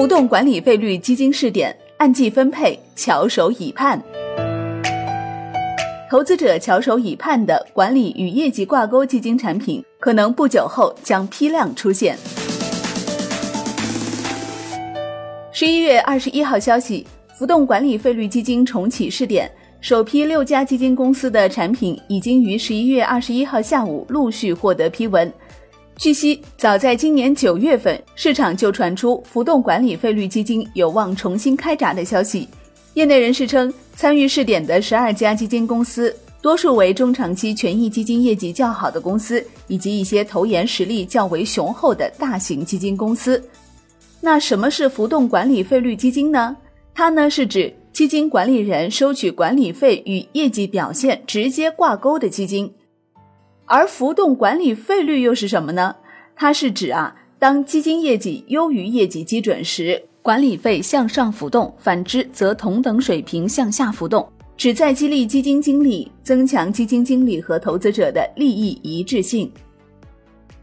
浮动管理费率基金试点按季分配，翘首以盼。投资者翘首以盼的管理与业绩挂钩基金产品，可能不久后将批量出现。十一月二十一号消息，浮动管理费率基金重启试点，首批六家基金公司的产品已经于十一月二十一号下午陆续获得批文。据悉，早在今年九月份，市场就传出浮动管理费率基金有望重新开闸的消息。业内人士称，参与试点的十二家基金公司，多数为中长期权益基金业绩较好的公司，以及一些投研实力较为雄厚的大型基金公司。那什么是浮动管理费率基金呢？它呢是指基金管理人收取管理费与业绩表现直接挂钩的基金。而浮动管理费率又是什么呢？它是指啊，当基金业绩优于业绩基准时。管理费向上浮动，反之则同等水平向下浮动，旨在激励基金经理，增强基金经理和投资者的利益一致性。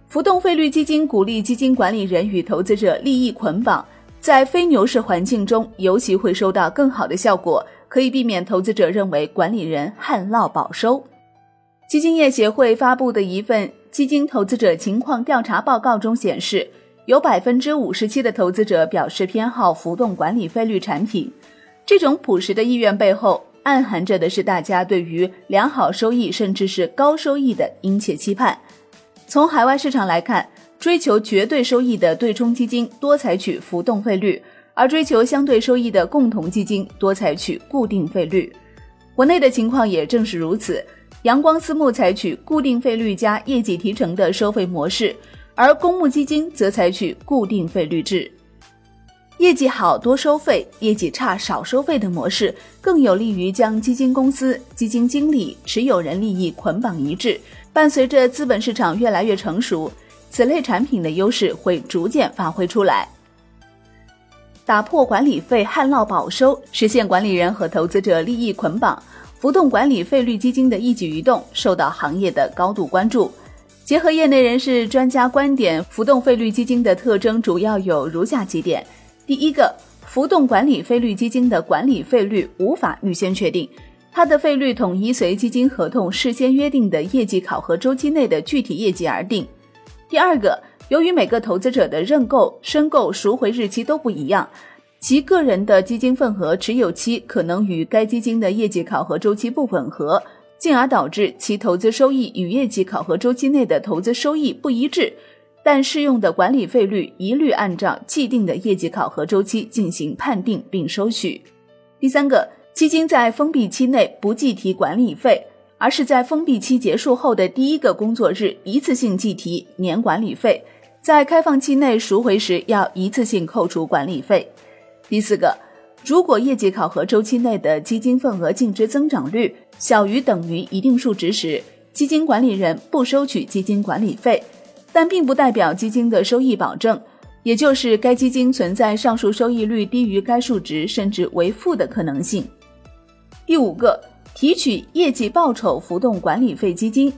浮动费率基金鼓励基金管理人与投资者利益捆绑，在非牛市环境中尤其会收到更好的效果，可以避免投资者认为管理人旱涝保收。基金业协会发布的一份基金投资者情况调查报告中显示。有百分之五十七的投资者表示偏好浮动管理费率产品，这种朴实的意愿背后，暗含着的是大家对于良好收益甚至是高收益的殷切期盼。从海外市场来看，追求绝对收益的对冲基金多采取浮动费率，而追求相对收益的共同基金多采取固定费率。国内的情况也正是如此，阳光私募采取固定费率加业绩提成的收费模式。而公募基金则采取固定费率制，业绩好多收费，业绩差少收费的模式，更有利于将基金公司、基金经理、持有人利益捆绑一致。伴随着资本市场越来越成熟，此类产品的优势会逐渐发挥出来，打破管理费旱涝保收，实现管理人和投资者利益捆绑。浮动管理费率基金的一举一动受到行业的高度关注。结合业内人士、专家观点，浮动费率基金的特征主要有如下几点：第一个，浮动管理费率基金的管理费率无法预先确定，它的费率统一随基金合同事先约定的业绩考核周期内的具体业绩而定。第二个，由于每个投资者的认购、申购、赎回日期都不一样，其个人的基金份额持有期可能与该基金的业绩考核周期不吻合。进而导致其投资收益与业绩考核周期内的投资收益不一致，但适用的管理费率一律按照既定的业绩考核周期进行判定并收取。第三个，基金在封闭期内不计提管理费，而是在封闭期结束后的第一个工作日一次性计提年管理费，在开放期内赎回时要一次性扣除管理费。第四个。如果业绩考核周期内的基金份额净值增长率小于等于一定数值时，基金管理人不收取基金管理费，但并不代表基金的收益保证，也就是该基金存在上述收益率低于该数值甚至为负的可能性。第五个，提取业绩报酬浮动管理费基金。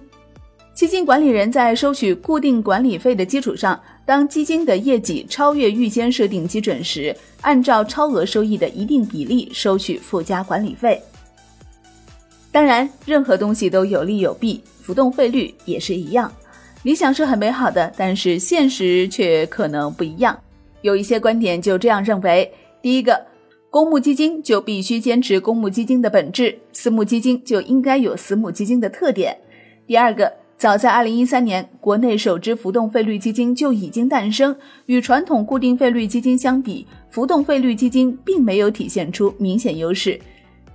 基金管理人在收取固定管理费的基础上，当基金的业绩超越预先设定基准时，按照超额收益的一定比例收取附加管理费。当然，任何东西都有利有弊，浮动费率也是一样。理想是很美好的，但是现实却可能不一样。有一些观点就这样认为：第一个，公募基金就必须坚持公募基金的本质，私募基金就应该有私募基金的特点；第二个。早在二零一三年，国内首支浮动费率基金就已经诞生。与传统固定费率基金相比，浮动费率基金并没有体现出明显优势。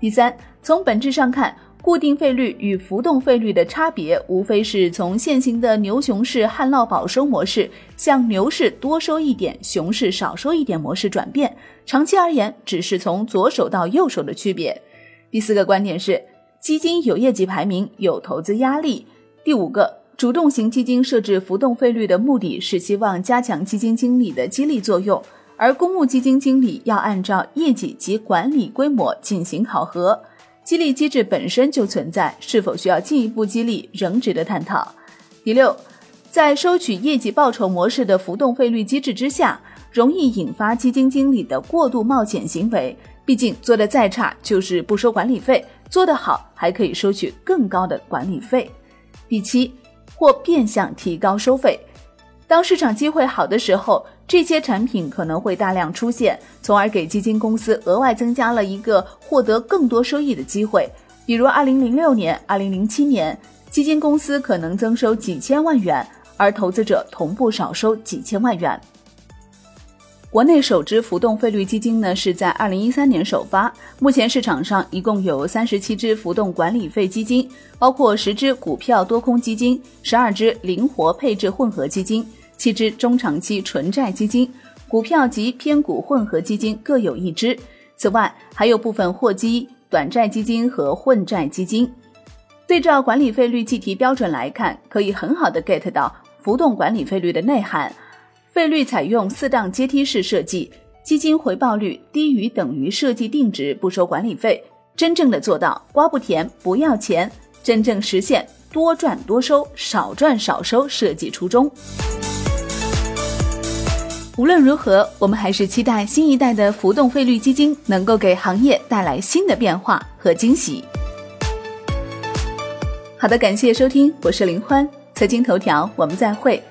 第三，从本质上看，固定费率与浮动费率的差别，无非是从现行的牛熊市旱涝保收模式向牛市多收一点、熊市少收一点模式转变。长期而言，只是从左手到右手的区别。第四个观点是，基金有业绩排名，有投资压力。第五个，主动型基金设置浮动费率的目的是希望加强基金经理的激励作用，而公募基金经理要按照业绩及管理规模进行考核，激励机制本身就存在，是否需要进一步激励仍值得探讨。第六，在收取业绩报酬模式的浮动费率机制之下，容易引发基金经理的过度冒险行为。毕竟做的再差就是不收管理费，做得好还可以收取更高的管理费。第七，或变相提高收费。当市场机会好的时候，这些产品可能会大量出现，从而给基金公司额外增加了一个获得更多收益的机会。比如，二零零六年、二零零七年，基金公司可能增收几千万元，而投资者同步少收几千万元。国内首支浮动费率基金呢是在二零一三年首发，目前市场上一共有三十七支浮动管理费基金，包括十支股票多空基金、十二支灵活配置混合基金、七支中长期纯债基金、股票及偏股混合基金各有一支。此外，还有部分货基、短债基金和混债基金。对照管理费率计提标准来看，可以很好的 get 到浮动管理费率的内涵。费率采用四档阶梯式设计，基金回报率低于等于设计定值不收管理费，真正的做到瓜不甜不要钱，真正实现多赚多收，少赚少收设计初衷。无论如何，我们还是期待新一代的浮动费率基金能够给行业带来新的变化和惊喜。好的，感谢收听，我是林欢，财经头条，我们再会。